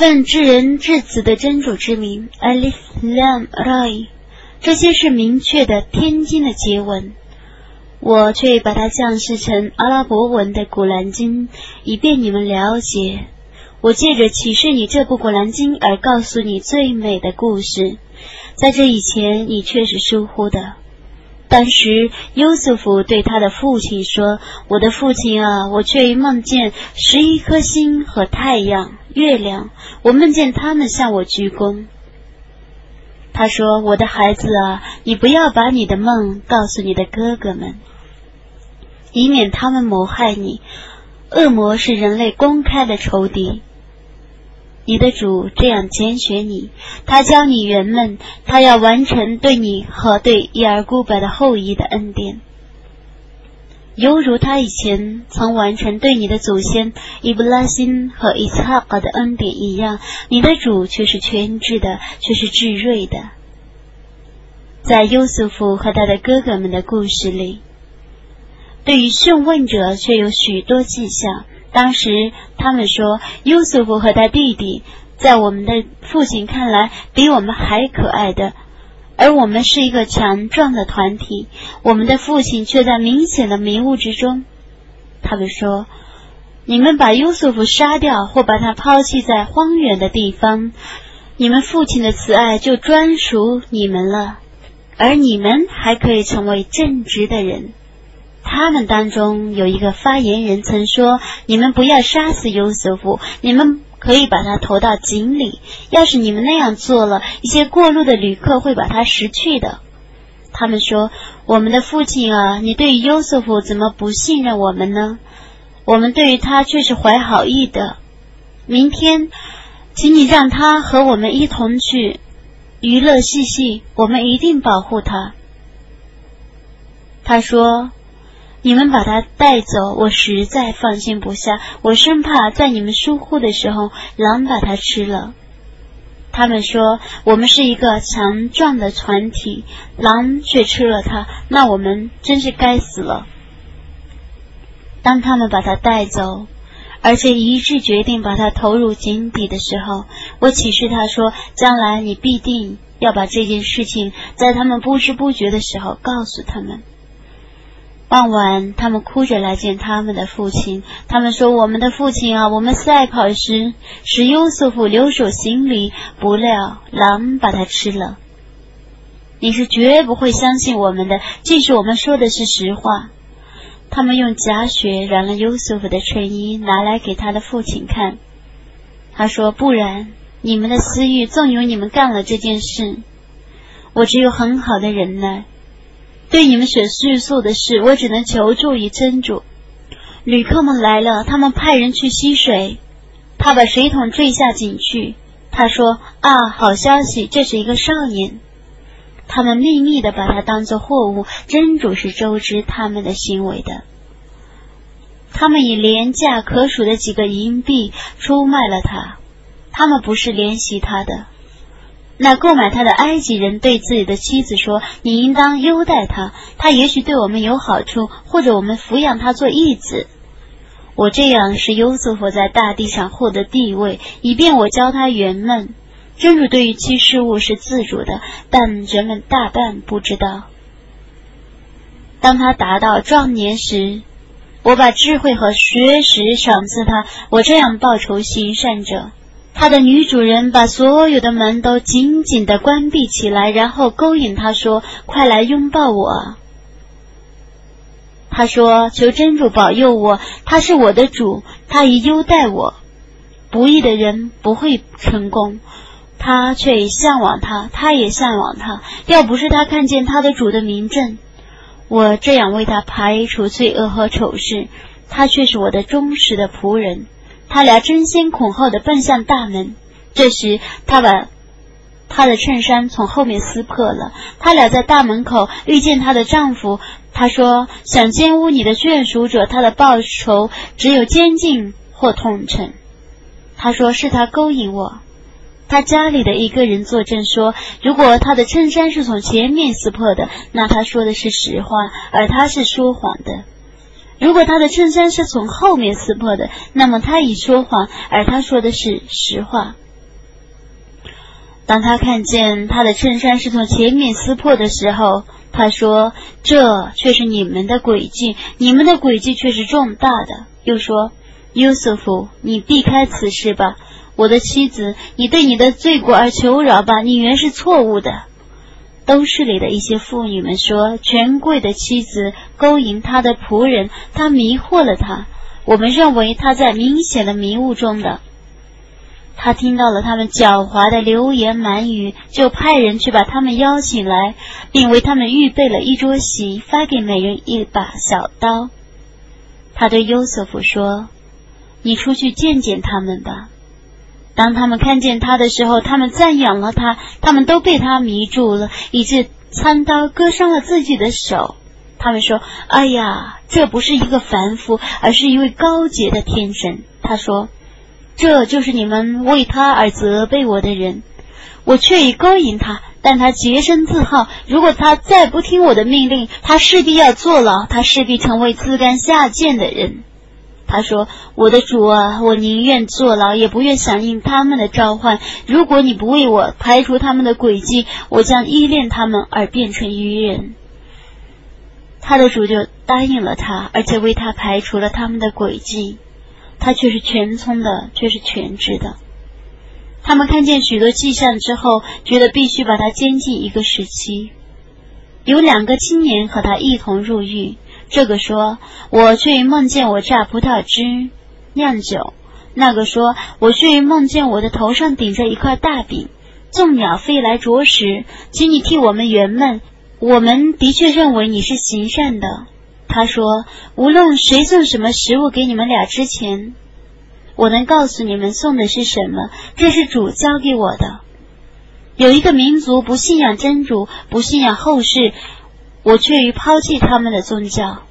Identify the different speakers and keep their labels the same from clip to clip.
Speaker 1: 奉至人至慈的真主之名，Alif Lam Ra，这些是明确的天经的结文。我却把它降世成阿拉伯文的古兰经，以便你们了解。我借着启示你这部古兰经而告诉你最美的故事，在这以前你却是疏忽的。当时，优素福对他的父亲说：“我的父亲啊，我却梦见十一颗星和太阳、月亮，我梦见他们向我鞠躬。”他说：“我的孩子啊，你不要把你的梦告诉你的哥哥们，以免他们谋害你。恶魔是人类公开的仇敌。”你的主这样拣选你，他教你圆梦，他要完成对你和对伊尔古柏的后裔的恩典，犹如他以前曾完成对你的祖先伊布拉辛和伊斯哈格的恩典一样。你的主却是全知的，却是智睿的。在优素福和他的哥哥们的故事里，对于讯问者却有许多迹象。当时他们说，优素福和他弟弟在我们的父亲看来比我们还可爱的，而我们是一个强壮的团体，我们的父亲却在明显的迷雾之中。他们说，你们把优素福杀掉，或把他抛弃在荒远的地方，你们父亲的慈爱就专属你们了，而你们还可以成为正直的人。他们当中有一个发言人曾说：“你们不要杀死优瑟夫，你们可以把它投到井里。要是你们那样做了，一些过路的旅客会把它拾去的。”他们说：“我们的父亲啊，你对于优瑟夫怎么不信任我们呢？我们对于他却是怀好意的。明天，请你让他和我们一同去娱乐嬉戏，我们一定保护他。”他说。你们把他带走，我实在放心不下。我生怕在你们疏忽的时候，狼把他吃了。他们说我们是一个强壮的船体，狼却吃了他，那我们真是该死了。当他们把他带走，而且一致决定把他投入井底的时候，我启示他说：将来你必定要把这件事情在他们不知不觉的时候告诉他们。傍晚，他们哭着来见他们的父亲。他们说：“我们的父亲啊，我们赛跑时使优瑟夫留守行李，不料狼把他吃了。你是绝不会相信我们的，即使我们说的是实话。”他们用假血染了优瑟夫的衬衣，拿来给他的父亲看。他说：“不然，你们的私欲纵容你们干了这件事。我只有很好的忍耐。”对你们所叙述的事，我只能求助于真主。旅客们来了，他们派人去吸水，他把水桶坠下井去。他说：“啊，好消息，这是一个少年。”他们秘密的把他当作货物，真主是周知他们的行为的。他们以廉价可数的几个银币出卖了他，他们不是怜惜他的。那购买他的埃及人对自己的妻子说：“你应当优待他，他也许对我们有好处，或者我们抚养他做义子。我这样使优瑟夫在大地上获得地位，以便我教他圆梦。真主对于其事物是自主的，但人们大半不知道。当他达到壮年时，我把智慧和学识赏赐他。我这样报仇行善者。”他的女主人把所有的门都紧紧的关闭起来，然后勾引他说：“快来拥抱我。”他说：“求真主保佑我，他是我的主，他已优待我。不义的人不会成功，他却向往他，他也向往他。要不是他看见他的主的名证，我这样为他排除罪恶和丑事，他却是我的忠实的仆人。”他俩争先恐后的奔向大门，这时他把他的衬衫从后面撕破了。他俩在大门口遇见她的丈夫，他说：“想奸污你的眷属者，他的报酬只有监禁或痛惩。”他说：“是他勾引我。”他家里的一个人作证说：“如果他的衬衫是从前面撕破的，那他说的是实话，而他是说谎的。”如果他的衬衫是从后面撕破的，那么他已说谎，而他说的是实话。当他看见他的衬衫是从前面撕破的时候，他说：“这却是你们的诡计，你们的诡计却是重大的。”又说：“约瑟夫，你避开此事吧，我的妻子，你对你的罪过而求饶吧，你原是错误的。”都市里的一些妇女们说：“权贵的妻子勾引他的仆人，他迷惑了他。我们认为他在明显的迷雾中的。”他听到了他们狡猾的流言满语，就派人去把他们邀请来，并为他们预备了一桌席，发给每人一把小刀。他对优瑟夫说：“你出去见见他们吧。”当他们看见他的时候，他们赞扬了他，他们都被他迷住了，以致餐刀割伤了自己的手。他们说：“哎呀，这不是一个凡夫，而是一位高洁的天神。”他说。这就是你们为他而责备我的人，我却已勾引他，但他洁身自好。如果他再不听我的命令，他势必要坐牢，他势必成为自甘下贱的人。他说：“我的主啊，我宁愿坐牢，也不愿响应他们的召唤。如果你不为我排除他们的诡计，我将依恋他们而变成愚人。”他的主就答应了他，而且为他排除了他们的诡计。他却是全聪的，却是全知的。他们看见许多迹象之后，觉得必须把他监禁一个时期。有两个青年和他一同入狱。这个说：“我却梦见我榨葡萄汁酿酒。”那个说：“我却梦见我的头上顶着一块大饼，众鸟飞来啄食。请你替我们圆梦。我们的确认为你是行善的。”他说：“无论谁送什么食物给你们俩之前，我能告诉你们送的是什么。这是主教给我的。有一个民族不信仰真主，不信仰后世，我却于抛弃他们的宗教。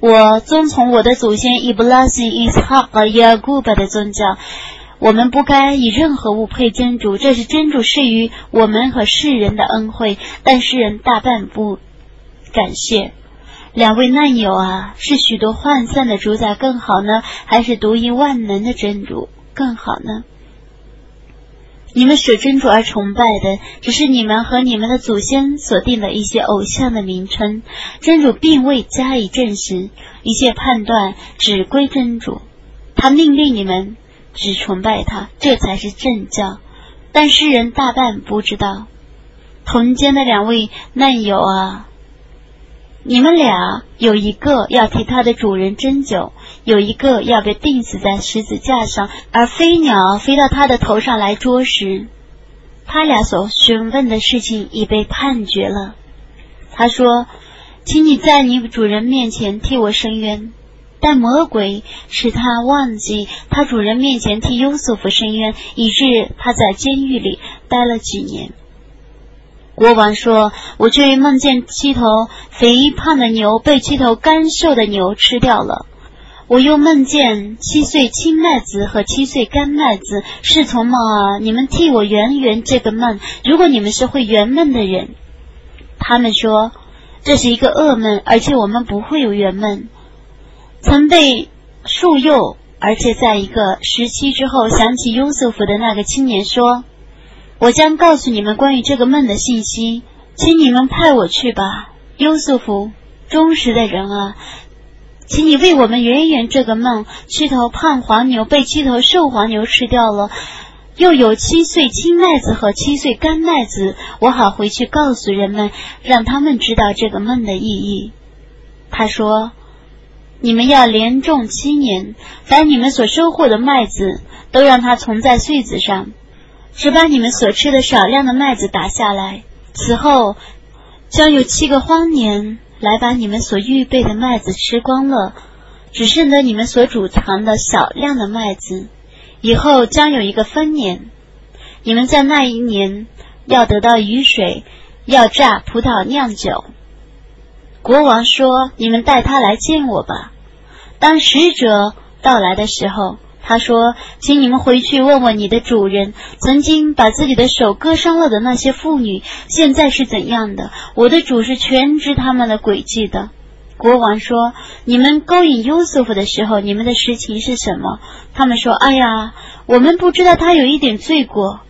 Speaker 1: 我遵从我的祖先伊布拉辛、伊斯哈和亚古巴的宗教。我们不该以任何物配真主，这是真主施予我们和世人的恩惠，但世人大半不感谢。”两位难友啊，是许多涣散的主宰更好呢，还是独一万能的真主更好呢？你们舍真主而崇拜的，只是你们和你们的祖先所定的一些偶像的名称，真主并未加以证实，一切判断只归真主，他命令你们只崇拜他，这才是正教。但世人大半不知道。同间的两位难友啊。你们俩有一个要替他的主人斟酒，有一个要被钉死在十字架上，而飞鸟飞到他的头上来捉食。他俩所询问的事情已被判决了。他说：“请你在你主人面前替我伸冤。”但魔鬼使他忘记他主人面前替优瑟夫伸冤，以致他在监狱里待了几年。国王说：“我却梦见七头肥胖的牛被七头干瘦的牛吃掉了。我又梦见七岁青麦子和七岁干麦子是从梦啊！你们替我圆圆这个梦。如果你们是会圆梦的人，他们说这是一个噩梦，而且我们不会有圆梦。曾被树诱，而且在一个时期之后想起优瑟夫的那个青年说。”我将告诉你们关于这个梦的信息，请你们派我去吧，优瑟夫，忠实的人啊，请你为我们圆圆这个梦。七头胖黄牛被七头瘦黄牛吃掉了，又有七岁青麦子和七岁干麦子，我好回去告诉人们，让他们知道这个梦的意义。他说：“你们要连种七年，凡你们所收获的麦子，都让它存在穗子上。”只把你们所吃的少量的麦子打下来，此后将有七个荒年来把你们所预备的麦子吃光了，只剩得你们所储藏的少量的麦子。以后将有一个分年，你们在那一年要得到雨水，要榨葡萄酿酒。国王说：“你们带他来见我吧。”当使者到来的时候。他说：“请你们回去问问你的主人，曾经把自己的手割伤了的那些妇女，现在是怎样的？我的主是全知他们的诡计的。”国王说：“你们勾引优瑟夫的时候，你们的实情是什么？”他们说：“哎呀，我们不知道他有一点罪过，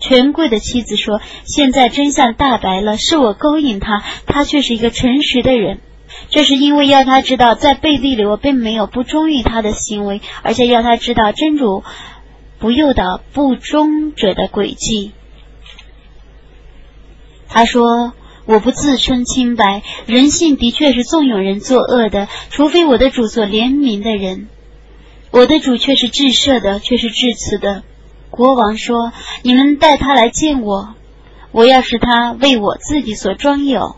Speaker 1: 权贵的妻子说：“现在真相大白了，是我勾引他，他却是一个诚实的人。这是因为要他知道，在背地里我并没有不忠于他的行为，而且要他知道真主不诱导不忠者的诡计。”他说：“我不自称清白，人性的确是纵有人作恶的，除非我的主所怜悯的人。我的主却是至赦的，却是至慈的。”国王说：“你们带他来见我，我要使他为我自己所装有。”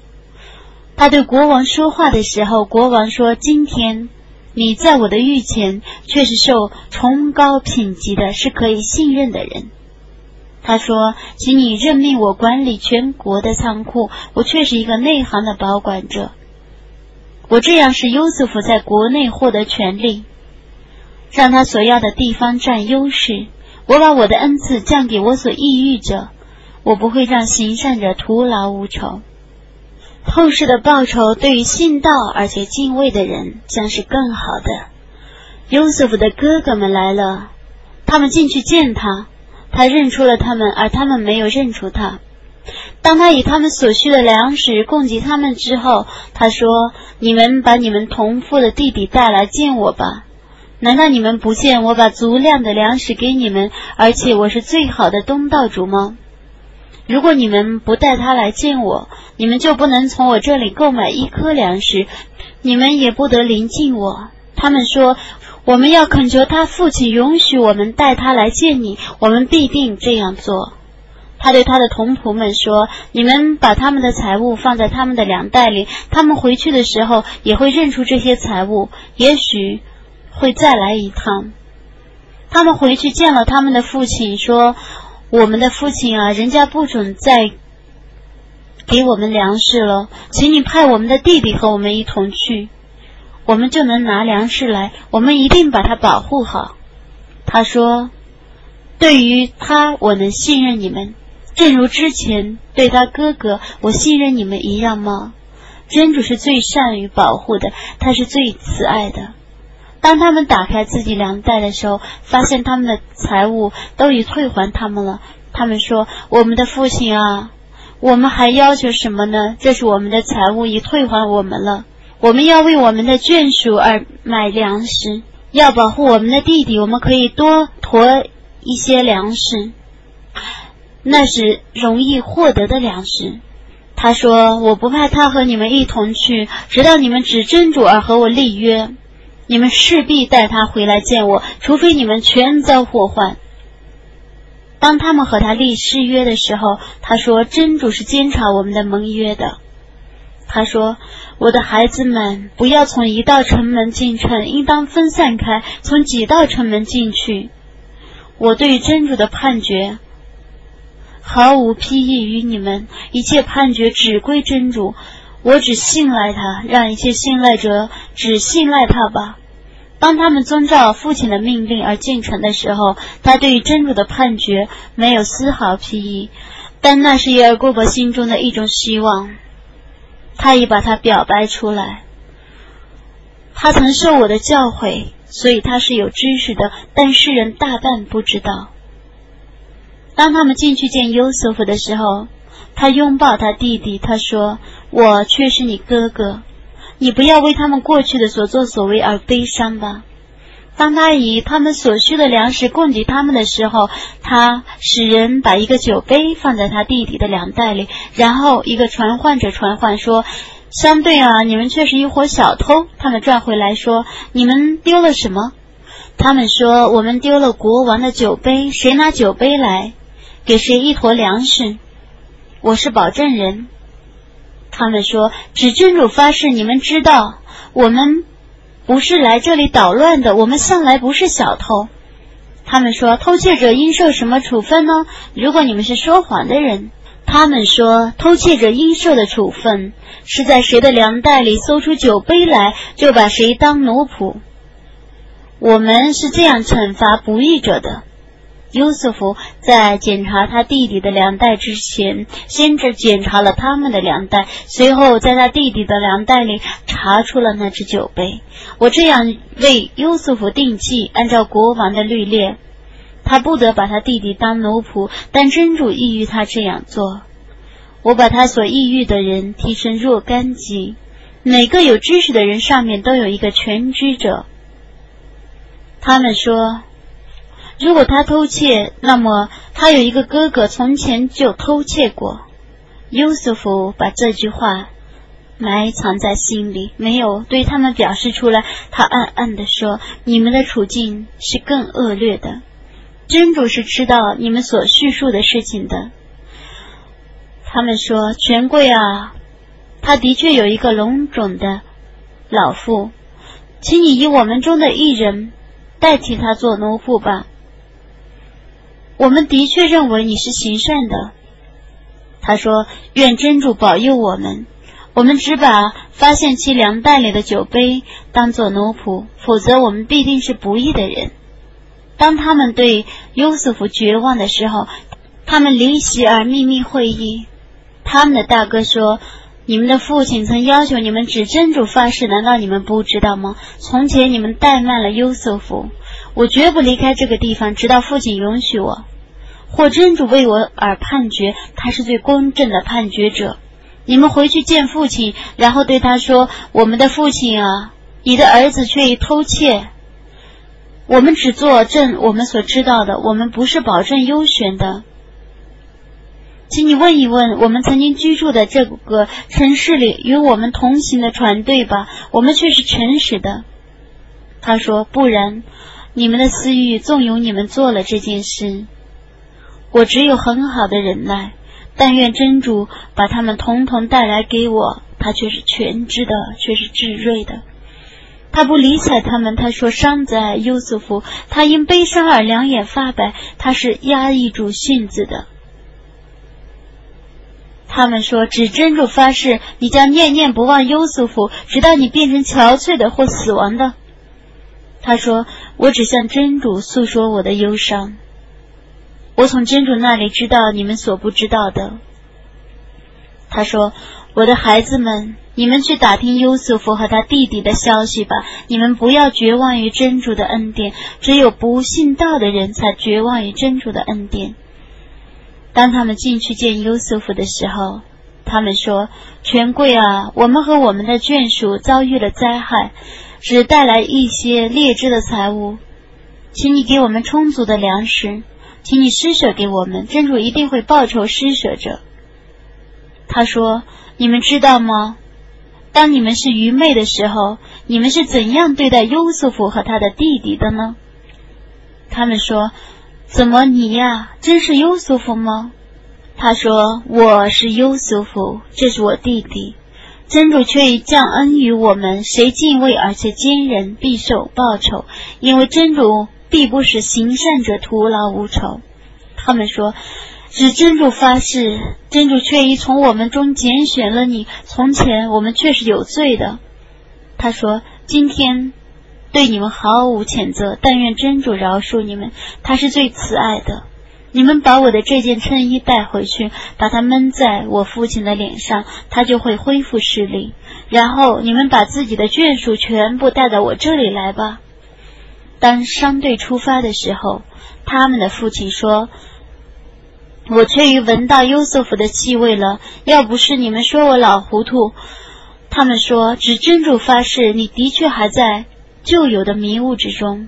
Speaker 1: 他对国王说话的时候，国王说：“今天你在我的御前，却是受崇高品级的，是可以信任的人。”他说：“请你任命我管理全国的仓库，我却是一个内行的保管者。我这样使优瑟夫在国内获得权利，让他所要的地方占优势。”我把我的恩赐降给我所抑郁者，我不会让行善者徒劳无酬。后世的报酬对于信道而且敬畏的人将是更好的。优瑟夫的哥哥们来了，他们进去见他，他认出了他们，而他们没有认出他。当他以他们所需的粮食供给他们之后，他说：“你们把你们同父的弟弟带来见我吧。”难道你们不见我把足量的粮食给你们，而且我是最好的东道主吗？如果你们不带他来见我，你们就不能从我这里购买一颗粮食，你们也不得临近我。他们说，我们要恳求他父亲允许我们带他来见你，我们必定这样做。他对他的同仆们说：“你们把他们的财物放在他们的粮袋里，他们回去的时候也会认出这些财物，也许。”会再来一趟。他们回去见了他们的父亲，说：“我们的父亲啊，人家不准再给我们粮食了，请你派我们的弟弟和我们一同去，我们就能拿粮食来。我们一定把他保护好。”他说：“对于他，我能信任你们，正如之前对他哥哥，我信任你们一样吗？真主是最善于保护的，他是最慈爱的。”当他们打开自己粮袋的时候，发现他们的财物都已退还他们了。他们说：“我们的父亲啊，我们还要求什么呢？这是我们的财物已退还我们了。我们要为我们的眷属而买粮食，要保护我们的弟弟。我们可以多驮一些粮食，那是容易获得的粮食。”他说：“我不派他和你们一同去，直到你们指真主而和我立约。”你们势必带他回来见我，除非你们全遭祸患。当他们和他立誓约的时候，他说：“真主是监察我们的盟约的。”他说：“我的孩子们，不要从一道城门进城，应当分散开，从几道城门进去。我对真主的判决毫无裨益于你们，一切判决只归真主。”我只信赖他，让一切信赖者只信赖他吧。当他们遵照父亲的命令而进城的时候，他对于真主的判决没有丝毫裨益，但那是耶尔古伯心中的一种希望，他已把它表白出来。他曾受我的教诲，所以他是有知识的，但世人大半不知道。当他们进去见优瑟夫的时候，他拥抱他弟弟，他说。我却是你哥哥，你不要为他们过去的所作所为而悲伤吧。当他以他们所需的粮食供给他们的时候，他使人把一个酒杯放在他弟弟的粮袋里，然后一个传唤者传唤说：“相对啊，你们却是一伙小偷。”他们转回来说：“你们丢了什么？”他们说：“我们丢了国王的酒杯。谁拿酒杯来，给谁一坨粮食。”我是保证人。他们说：“指真主发誓，你们知道，我们不是来这里捣乱的，我们向来不是小偷。”他们说：“偷窃者应受什么处分呢？如果你们是说谎的人。”他们说：“偷窃者应受的处分是在谁的粮袋里搜出酒杯来，就把谁当奴仆。我们是这样惩罚不义者的。”优瑟夫在检查他弟弟的粮袋之前，先只检查了他们的粮袋，随后在他弟弟的粮袋里查出了那只酒杯。我这样为优瑟夫定计，按照国王的律例，他不得把他弟弟当奴仆，但真主意欲他这样做。我把他所抑郁的人提成若干级，每个有知识的人上面都有一个全知者。他们说，如果他偷窃，那么他有一个哥哥从前就偷窃过。优瑟夫把这句话。埋藏在心里，没有对他们表示出来。他暗暗地说：“你们的处境是更恶劣的。真主是知道你们所叙述的事情的。”他们说：“权贵啊，他的确有一个龙种的老妇，请你以我们中的一人代替他做奴仆吧。我们的确认为你是行善的。”他说：“愿真主保佑我们。”我们只把发现其粮袋里的酒杯当做奴仆，否则我们必定是不义的人。当他们对优瑟夫绝望的时候，他们离席而秘密会议。他们的大哥说：“你们的父亲曾要求你们指真主发誓，难道你们不知道吗？从前你们怠慢了优瑟夫，我绝不离开这个地方，直到父亲允许我，或真主为我而判决。他是最公正的判决者。”你们回去见父亲，然后对他说：“我们的父亲啊，你的儿子却已偷窃。我们只作证我们所知道的，我们不是保证优选的。请你问一问我们曾经居住的这个城市里与我们同行的船队吧，我们却是诚实的。”他说：“不然，你们的私欲纵容你们做了这件事。我只有很好的忍耐。”但愿真主把他们统统带来给我，他却是全知的，却是智睿的。他不理睬他们，他说：“伤在优瑟夫，他因悲伤而两眼发白，他是压抑住性子的。”他们说：“只真主发誓，你将念念不忘优瑟夫，直到你变成憔悴的或死亡的。”他说：“我只向真主诉说我的忧伤。”我从真主那里知道你们所不知道的。他说：“我的孩子们，你们去打听优瑟夫和他弟弟的消息吧。你们不要绝望于真主的恩典，只有不信道的人才绝望于真主的恩典。”当他们进去见优瑟夫的时候，他们说：“权贵啊，我们和我们的眷属遭遇了灾害，只带来一些劣质的财物，请你给我们充足的粮食。”请你施舍给我们，真主一定会报酬施舍者。他说：“你们知道吗？当你们是愚昧的时候，你们是怎样对待优素福和他的弟弟的呢？”他们说：“怎么你呀，真是优素福吗？”他说：“我是优素福，这是我弟弟。真主却已降恩于我们，谁敬畏而且坚忍，必受报酬，因为真主。”必不使行善者徒劳无酬。他们说：“指真主发誓，真主却已从我们中拣选了你。从前我们却是有罪的。”他说：“今天对你们毫无谴责，但愿真主饶恕你们，他是最慈爱的。你们把我的这件衬衣带回去，把它闷在我父亲的脸上，他就会恢复视力。然后你们把自己的眷属全部带到我这里来吧。”当商队出发的时候，他们的父亲说：“我却于闻到优瑟夫的气味了。要不是你们说我老糊涂，他们说只真主发誓，你的确还在旧有的迷雾之中。”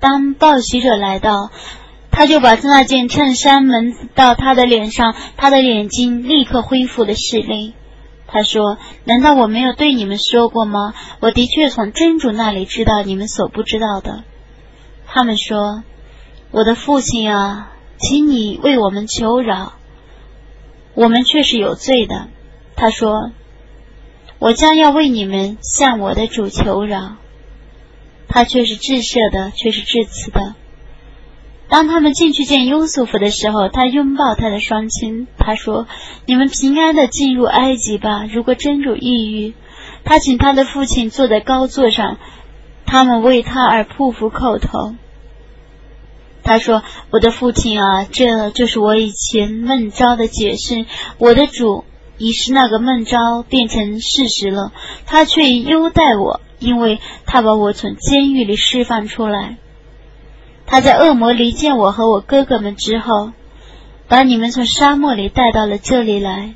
Speaker 1: 当报喜者来到，他就把那件衬衫蒙到他的脸上，他的眼睛立刻恢复了视力。他说：“难道我没有对你们说过吗？我的确从真主那里知道你们所不知道的。”他们说：“我的父亲啊，请你为我们求饶，我们却是有罪的。”他说：“我将要为你们向我的主求饶。”他却是至赦的，却是至慈的。当他们进去见优素福的时候，他拥抱他的双亲，他说：“你们平安的进入埃及吧。如果真主抑郁，他请他的父亲坐在高座上。”他们为他而匍匐叩头。他说：“我的父亲啊，这就是我以前梦招的解释。我的主已是那个梦招变成事实了，他却优待我，因为他把我从监狱里释放出来。他在恶魔离间我和我哥哥们之后，把你们从沙漠里带到了这里来。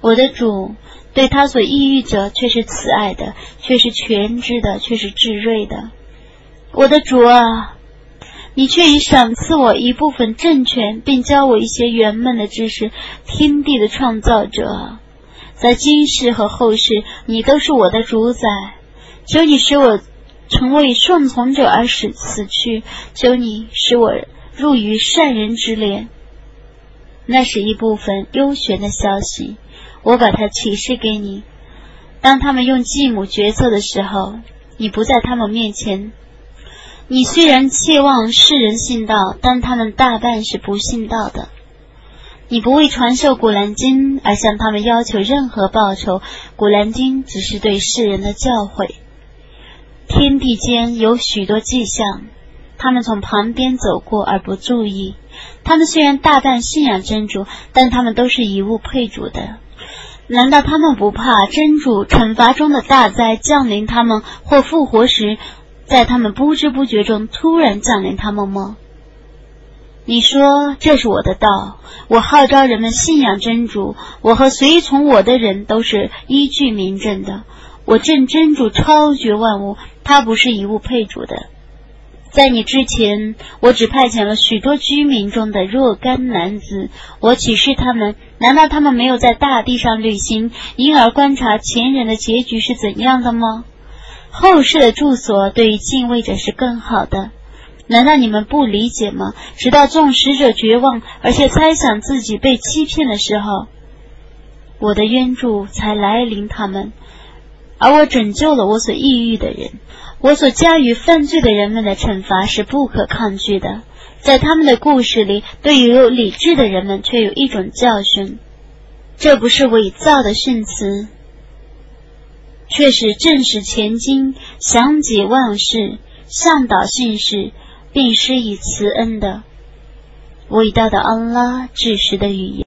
Speaker 1: 我的主对他所抑郁者却是慈爱的，却是全知的，却是智睿的。我的主啊，你却已赏赐我一部分政权，并教我一些圆满的知识。天地的创造者，在今世和后世，你都是我的主宰。求你使我成为顺从者而死死去，求你使我入于善人之列。那是一部分幽玄的消息。我把它启示给你。当他们用继母决策的时候，你不在他们面前。你虽然期望世人信道，但他们大半是不信道的。你不为传授古兰经而向他们要求任何报酬，古兰经只是对世人的教诲。天地间有许多迹象，他们从旁边走过而不注意。他们虽然大半信仰真主，但他们都是以物配主的。难道他们不怕真主惩罚中的大灾降临他们，或复活时，在他们不知不觉中突然降临他们吗？你说这是我的道，我号召人们信仰真主，我和随从我的人都是依据明证的。我正真主超绝万物，他不是一物配主的。在你之前，我只派遣了许多居民中的若干男子。我启示他们：难道他们没有在大地上旅行，因而观察前人的结局是怎样的吗？后世的住所对于敬畏者是更好的。难道你们不理解吗？直到众使者绝望，而且猜想自己被欺骗的时候，我的援助才来临他们，而我拯救了我所抑郁的人。我所加于犯罪的人们的惩罚是不可抗拒的，在他们的故事里，对于有理智的人们却有一种教训。这不是伪造的训词，却是正史前经，详解万事，向导信士，并施以慈恩的伟大的安拉至实的语言。